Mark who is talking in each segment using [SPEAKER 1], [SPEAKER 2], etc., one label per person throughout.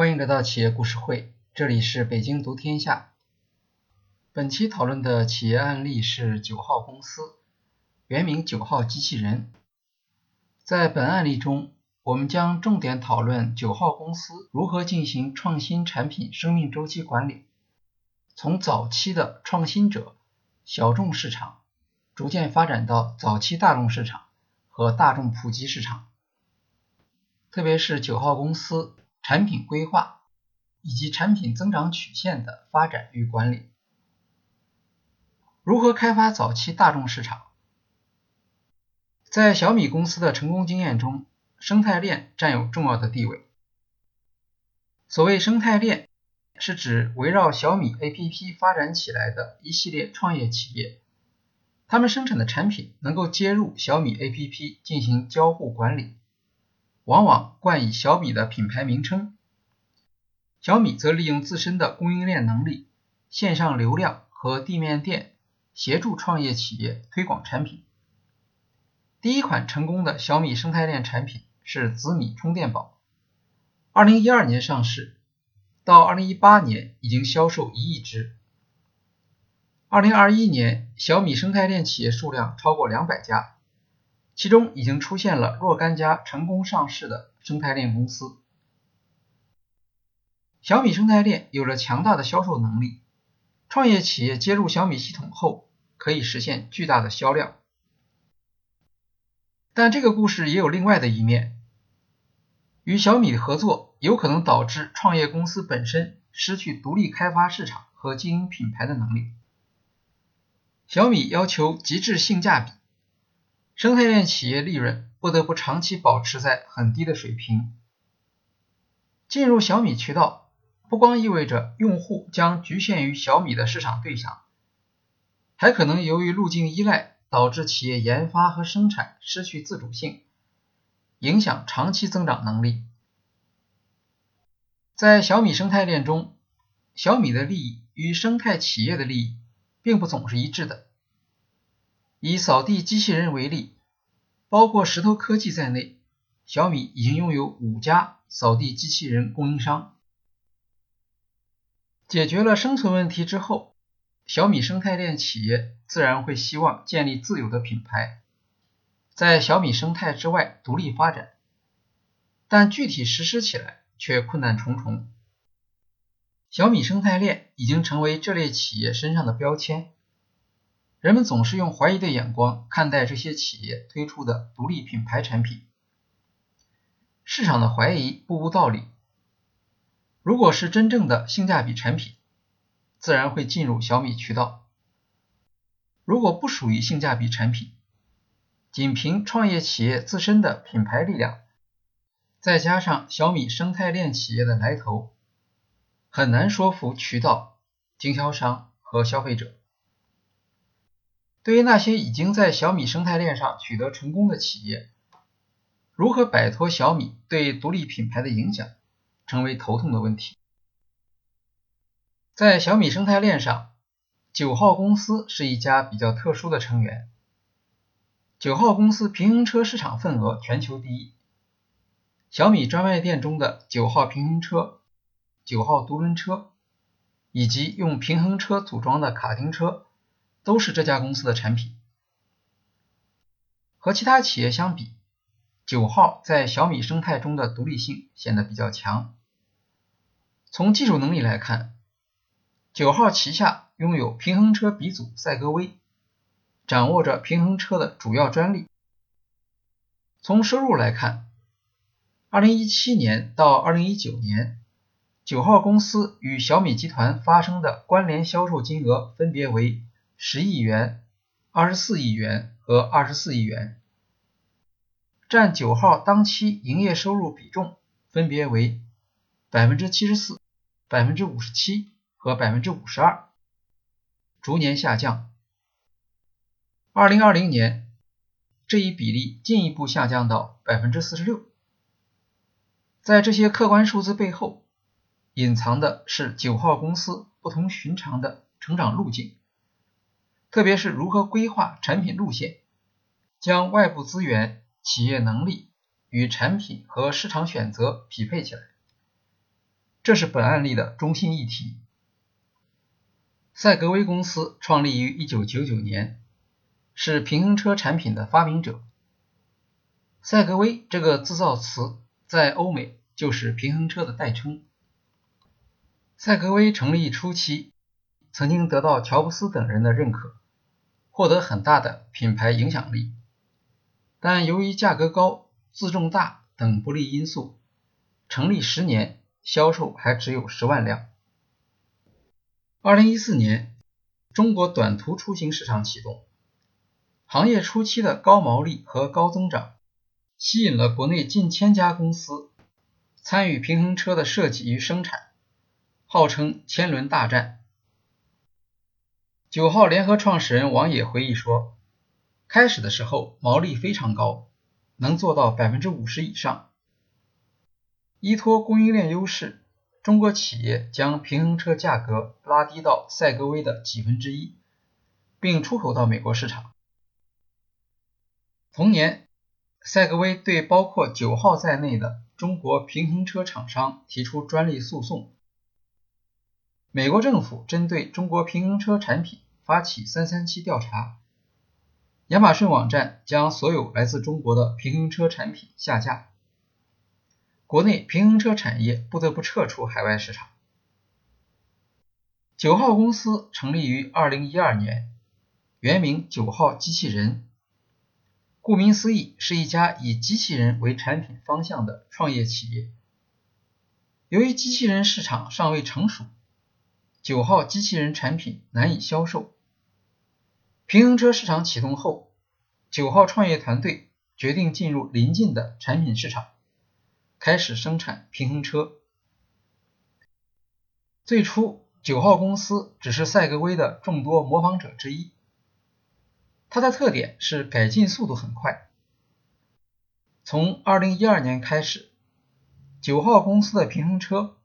[SPEAKER 1] 欢迎来到企业故事会，这里是北京读天下。本期讨论的企业案例是九号公司，原名九号机器人。在本案例中，我们将重点讨论九号公司如何进行创新产品生命周期管理，从早期的创新者、小众市场，逐渐发展到早期大众市场和大众普及市场。特别是九号公司。产品规划以及产品增长曲线的发展与管理，如何开发早期大众市场？在小米公司的成功经验中，生态链占有重要的地位。所谓生态链，是指围绕小米 APP 发展起来的一系列创业企业，他们生产的产品能够接入小米 APP 进行交互管理。往往冠以小米的品牌名称，小米则利用自身的供应链能力、线上流量和地面店，协助创业企业推广产品。第一款成功的小米生态链产品是紫米充电宝，二零一二年上市，到二零一八年已经销售一亿只。二零二一年，小米生态链企业数量超过两百家。其中已经出现了若干家成功上市的生态链公司。小米生态链有着强大的销售能力，创业企业接入小米系统后可以实现巨大的销量。但这个故事也有另外的一面，与小米的合作有可能导致创业公司本身失去独立开发市场和经营品牌的能力。小米要求极致性价比。生态链企业利润不得不长期保持在很低的水平。进入小米渠道，不光意味着用户将局限于小米的市场对象，还可能由于路径依赖导致企业研发和生产失去自主性，影响长期增长能力。在小米生态链中，小米的利益与生态企业的利益并不总是一致的。以扫地机器人为例，包括石头科技在内，小米已经拥有五家扫地机器人供应商。解决了生存问题之后，小米生态链企业自然会希望建立自有的品牌，在小米生态之外独立发展，但具体实施起来却困难重重。小米生态链已经成为这类企业身上的标签。人们总是用怀疑的眼光看待这些企业推出的独立品牌产品，市场的怀疑不无道理。如果是真正的性价比产品，自然会进入小米渠道；如果不属于性价比产品，仅凭创业企业自身的品牌力量，再加上小米生态链企业的来头，很难说服渠道、经销商和消费者。对于那些已经在小米生态链上取得成功的企业，如何摆脱小米对独立品牌的影响，成为头痛的问题。在小米生态链上，九号公司是一家比较特殊的成员。九号公司平衡车市场份额全球第一，小米专卖店中的九号平衡车、九号独轮车，以及用平衡车组装的卡丁车。都是这家公司的产品。和其他企业相比，九号在小米生态中的独立性显得比较强。从技术能力来看，九号旗下拥有平衡车鼻祖赛格威，掌握着平衡车的主要专利。从收入来看，二零一七年到二零一九年，九号公司与小米集团发生的关联销售金额分别为。十亿元、二十四亿元和二十四亿元，占九号当期营业收入比重分别为百分之七十四、百分之五十七和百分之五十二，逐年下降。二零二零年，这一比例进一步下降到百分之四十六。在这些客观数字背后，隐藏的是九号公司不同寻常的成长路径。特别是如何规划产品路线，将外部资源、企业能力与产品和市场选择匹配起来。这是本案例的中心议题。赛格威公司创立于1999年，是平衡车产品的发明者。赛格威这个制造词在欧美就是平衡车的代称。赛格威成立初期，曾经得到乔布斯等人的认可，获得很大的品牌影响力。但由于价格高、自重大等不利因素，成立十年销售还只有十万辆。二零一四年，中国短途出行市场启动，行业初期的高毛利和高增长，吸引了国内近千家公司参与平衡车的设计与生产，号称“千轮大战”。九号联合创始人王野回忆说：“开始的时候毛利非常高，能做到百分之五十以上，依托供应链优势。”中国企业将平衡车价格拉低到赛格威的几分之一，并出口到美国市场。同年，赛格威对包括九号在内的中国平衡车厂商提出专利诉讼。美国政府针对中国平衡车产品发起“三三七”调查。亚马逊网站将所有来自中国的平衡车产品下架。国内平衡车产业不得不撤出海外市场。九号公司成立于二零一二年，原名九号机器人。顾名思义，是一家以机器人为产品方向的创业企业。由于机器人市场尚未成熟，九号机器人产品难以销售。平衡车市场启动后，九号创业团队决定进入临近的产品市场。开始生产平衡车。最初，九号公司只是赛格威的众多模仿者之一。它的特点是改进速度很快。从2012年开始，九号公司的平衡车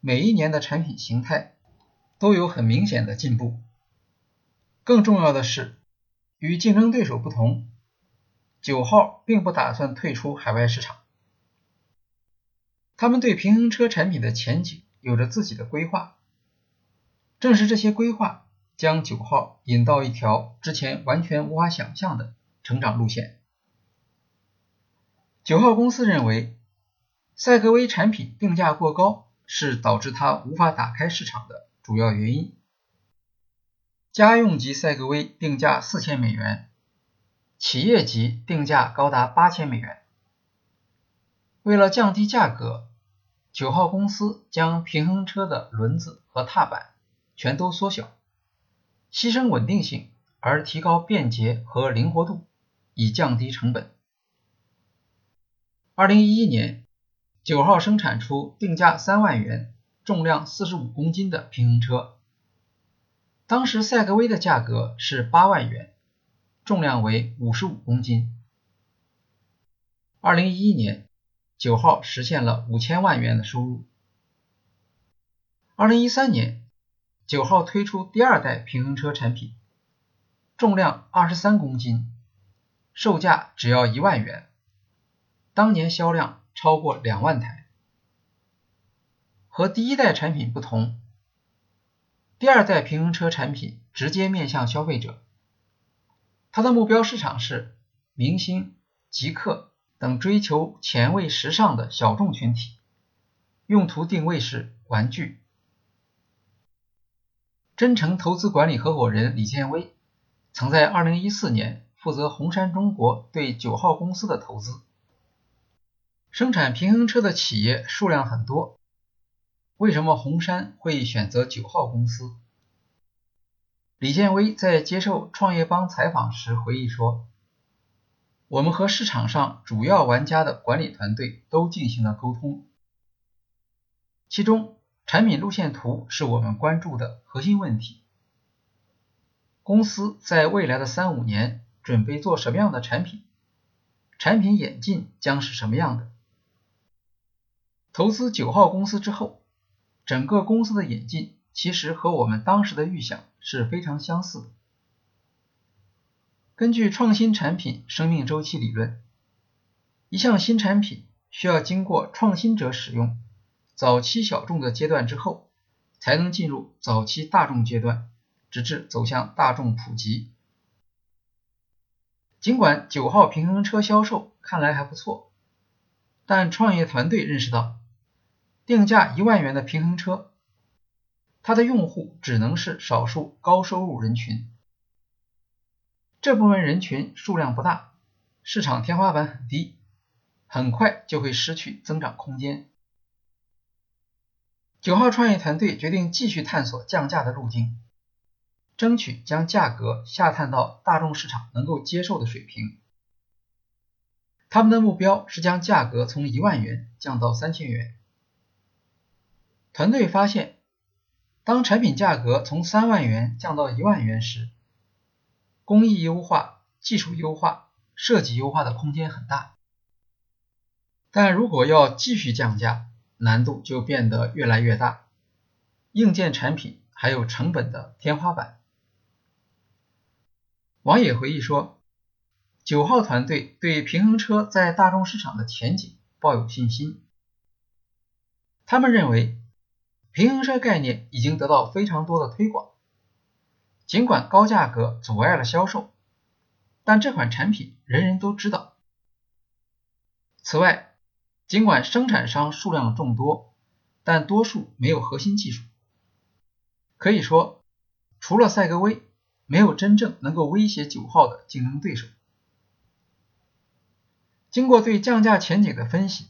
[SPEAKER 1] 每一年的产品形态都有很明显的进步。更重要的是，与竞争对手不同，九号并不打算退出海外市场。他们对平衡车产品的前景有着自己的规划，正是这些规划将九号引到一条之前完全无法想象的成长路线。九号公司认为，赛格威产品定价过高是导致它无法打开市场的主要原因。家用级赛格威定价四千美元，企业级定价高达八千美元。为了降低价格，九号公司将平衡车的轮子和踏板全都缩小，牺牲稳定性而提高便捷和灵活度，以降低成本。二零一一年，九号生产出定价三万元、重量四十五公斤的平衡车。当时赛格威的价格是八万元，重量为五十五公斤。二零一一年。九号实现了五千万元的收入。二零一三年，九号推出第二代平衡车产品，重量二十三公斤，售价只要一万元，当年销量超过两万台。和第一代产品不同，第二代平衡车产品直接面向消费者，它的目标市场是明星、极客。等追求前卫时尚的小众群体，用途定位是玩具。真诚投资管理合伙人李建威曾在2014年负责红杉中国对九号公司的投资。生产平衡车的企业数量很多，为什么红杉会选择九号公司？李建威在接受创业邦采访时回忆说。我们和市场上主要玩家的管理团队都进行了沟通，其中产品路线图是我们关注的核心问题。公司在未来的三五年准备做什么样的产品？产品演进将是什么样的？投资九号公司之后，整个公司的演进其实和我们当时的预想是非常相似的。根据创新产品生命周期理论，一项新产品需要经过创新者使用，早期小众的阶段之后，才能进入早期大众阶段，直至走向大众普及。尽管九号平衡车销售看来还不错，但创业团队认识到，定价一万元的平衡车，它的用户只能是少数高收入人群，这部分人群数量不大，市场天花板很低，很快就会失去增长空间。九号创业团队决定继续探索降价的路径。争取将价格下探到大众市场能够接受的水平。他们的目标是将价格从一万元降到三千元。团队发现，当产品价格从三万元降到一万元时，工艺优化、技术优化、设计优化的空间很大。但如果要继续降价，难度就变得越来越大。硬件产品还有成本的天花板。王野回忆说：“九号团队对平衡车在大众市场的前景抱有信心。他们认为，平衡车概念已经得到非常多的推广。尽管高价格阻碍了销售，但这款产品人人都知道。此外，尽管生产商数量众多，但多数没有核心技术。可以说，除了赛格威。”没有真正能够威胁九号的竞争对手。经过对降价前景的分析，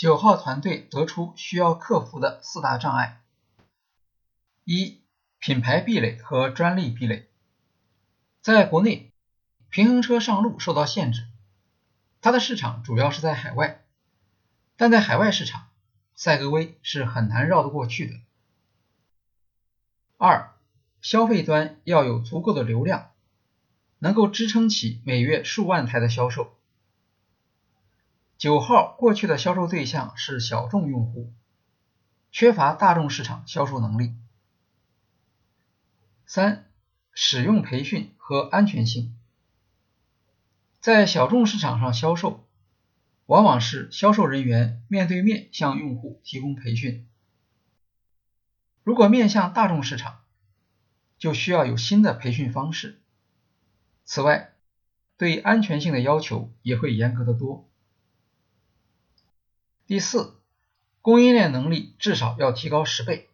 [SPEAKER 1] 九号团队得出需要克服的四大障碍：一、品牌壁垒和专利壁垒。在国内，平衡车上路受到限制，它的市场主要是在海外，但在海外市场，赛格威是很难绕得过去的。二、消费端要有足够的流量，能够支撑起每月数万台的销售。九号过去的销售对象是小众用户，缺乏大众市场销售能力。三、使用培训和安全性，在小众市场上销售，往往是销售人员面对面向用户提供培训。如果面向大众市场，就需要有新的培训方式。此外，对安全性的要求也会严格的多。第四，供应链能力至少要提高十倍。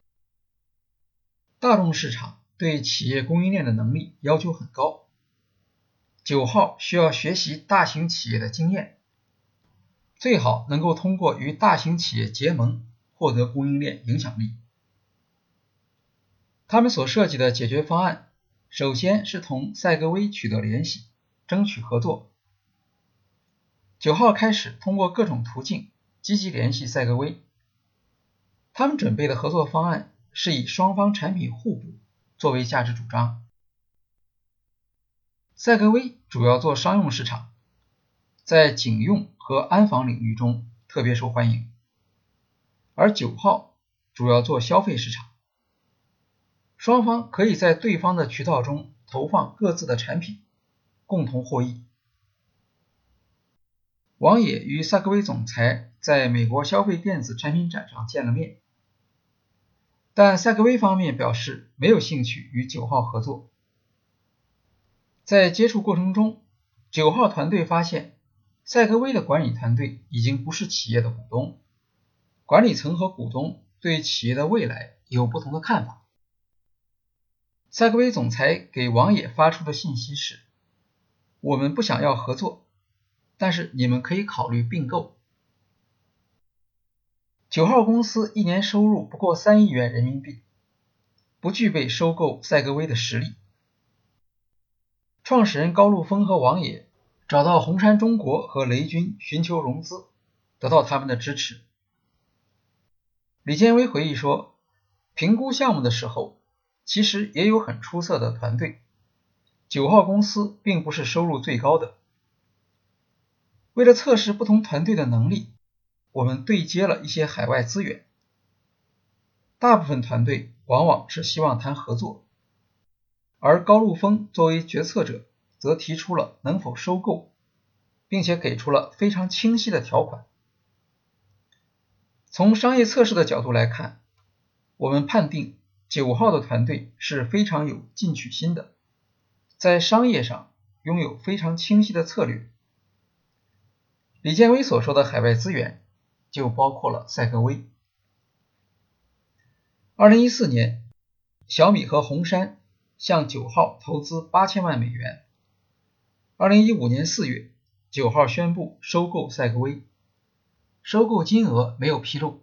[SPEAKER 1] 大众市场对企业供应链的能力要求很高，九号需要学习大型企业的经验，最好能够通过与大型企业结盟获得供应链影响力。他们所设计的解决方案，首先是同赛格威取得联系，争取合作。九号开始通过各种途径积极联系赛格威。他们准备的合作方案是以双方产品互补作为价值主张。赛格威主要做商用市场，在警用和安防领域中特别受欢迎，而九号主要做消费市场。双方可以在对方的渠道中投放各自的产品，共同获益。王野与赛格威总裁在美国消费电子产品展上见了面，但赛格威方面表示没有兴趣与九号合作。在接触过程中，九号团队发现赛格威的管理团队已经不是企业的股东，管理层和股东对企业的未来有不同的看法。赛格威总裁给王野发出的信息是：“我们不想要合作，但是你们可以考虑并购。”九号公司一年收入不过三亿元人民币，不具备收购赛格威的实力。创始人高路峰和王野找到红杉中国和雷军寻求融资，得到他们的支持。李建威回忆说：“评估项目的时候。”其实也有很出色的团队，九号公司并不是收入最高的。为了测试不同团队的能力，我们对接了一些海外资源。大部分团队往往是希望谈合作，而高路峰作为决策者，则提出了能否收购，并且给出了非常清晰的条款。从商业测试的角度来看，我们判定九号的团队是非常有进取心的，在商业上拥有非常清晰的策略。李建威所说的海外资源，就包括了赛格威。二零一四年，小米和红杉向九号投资八千万美元。二零一五年四月，九号宣布收购赛格威，收购金额没有披露，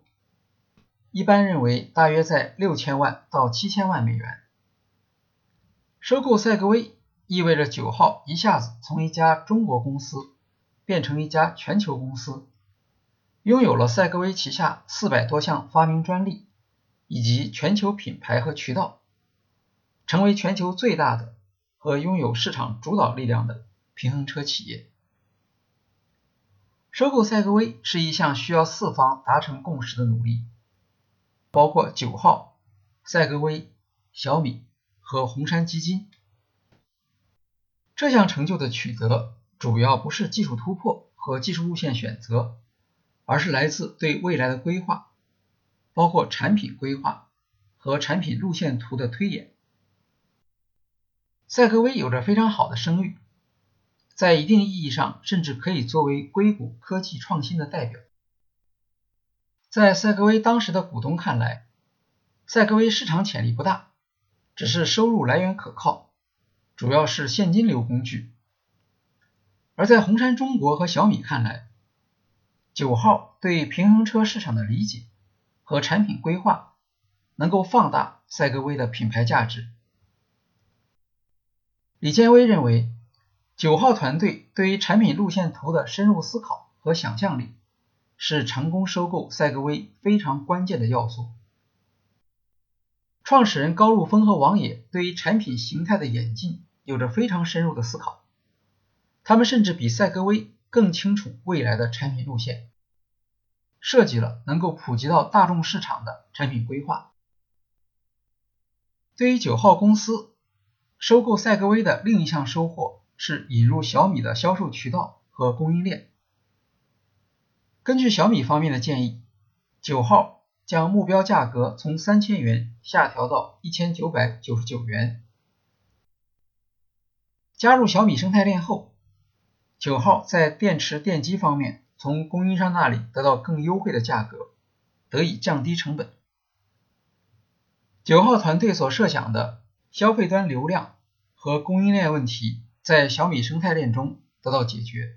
[SPEAKER 1] 一般认为大约在六千万到七千万美元。收购赛格威意味着九号一下子从一家中国公司。变成一家全球公司，拥有了赛格威旗下四百多项发明专利，以及全球品牌和渠道，成为全球最大的和拥有市场主导力量的平衡车企业。收购赛格威是一项需要四方达成共识的努力，包括九号、赛格威、小米和红杉基金。这项成就的取得。主要不是技术突破和技术路线选择，而是来自对未来的规划，包括产品规划和产品路线图的推演。赛格威有着非常好的声誉，在一定意义上甚至可以作为硅谷科技创新的代表。在赛格威当时的股东看来，赛格威市场潜力不大，只是收入来源可靠，主要是现金流工具。而在红杉中国和小米看来，九号对平衡车市场的理解和产品规划能够放大赛格威的品牌价值。李建威认为，九号团队对于产品路线图的深入思考和想象力是成功收购赛格威非常关键的要素。创始人高路峰和王野对于产品形态的演进有着非常深入的思考。他们甚至比赛格威更清楚未来的产品路线，设计了能够普及到大众市场的产品规划。对于九号公司收购赛格威的另一项收获是引入小米的销售渠道和供应链。根据小米方面的建议，九号将目标价格从三千元下调到一千九百九十九元。加入小米生态链后。九号在电池电机方面从供应商那里得到更优惠的价格，得以降低成本。九号团队所设想的消费端流量和供应链问题，在小米生态链中得到解决。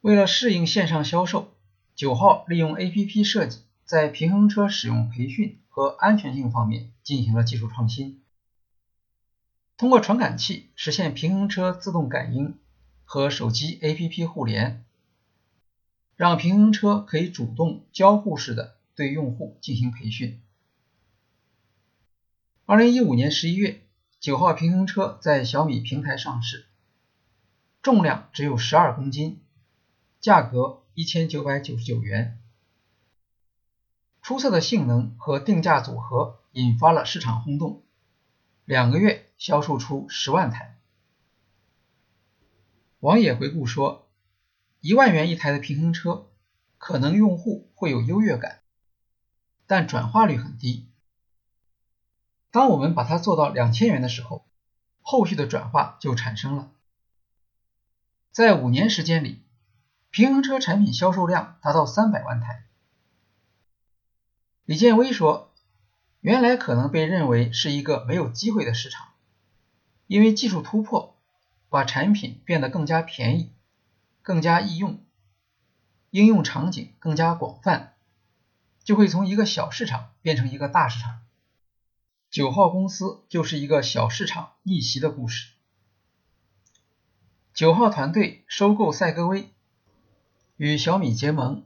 [SPEAKER 1] 为了适应线上销售，九号利用 APP 设计，在平衡车使用培训和安全性方面进行了技术创新，通过传感器实现平衡车自动感应。和手机 APP 互联，让平衡车可以主动交互式的对用户进行培训。二零一五年十一月，九号平衡车在小米平台上市，重量只有十二公斤，价格一千九百九十九元。出色的性能和定价组合引发了市场轰动，两个月销售出十万台。王野回顾说：“一万元一台的平衡车，可能用户会有优越感，但转化率很低。当我们把它做到两千元的时候，后续的转化就产生了。在五年时间里，平衡车产品销售量达到三百万台。”李建威说：“原来可能被认为是一个没有机会的市场，因为技术突破。”把产品变得更加便宜、更加易用，应用场景更加广泛，就会从一个小市场变成一个大市场。九号公司就是一个小市场逆袭的故事。九号团队收购赛格威，与小米结盟，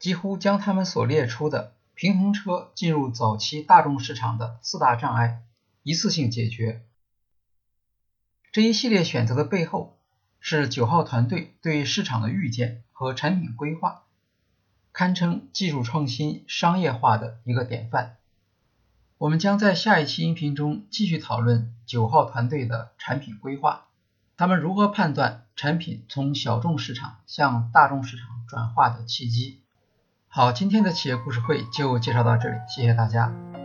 [SPEAKER 1] 几乎将他们所列出的平衡车进入早期大众市场的四大障碍一次性解决。这一系列选择的背后，是九号团队对市场的预见和产品规划，堪称技术创新商业化的一个典范。我们将在下一期音频中继续讨论九号团队的产品规划，他们如何判断产品从小众市场向大众市场转化的契机。好，今天的企业故事会就介绍到这里，谢谢大家。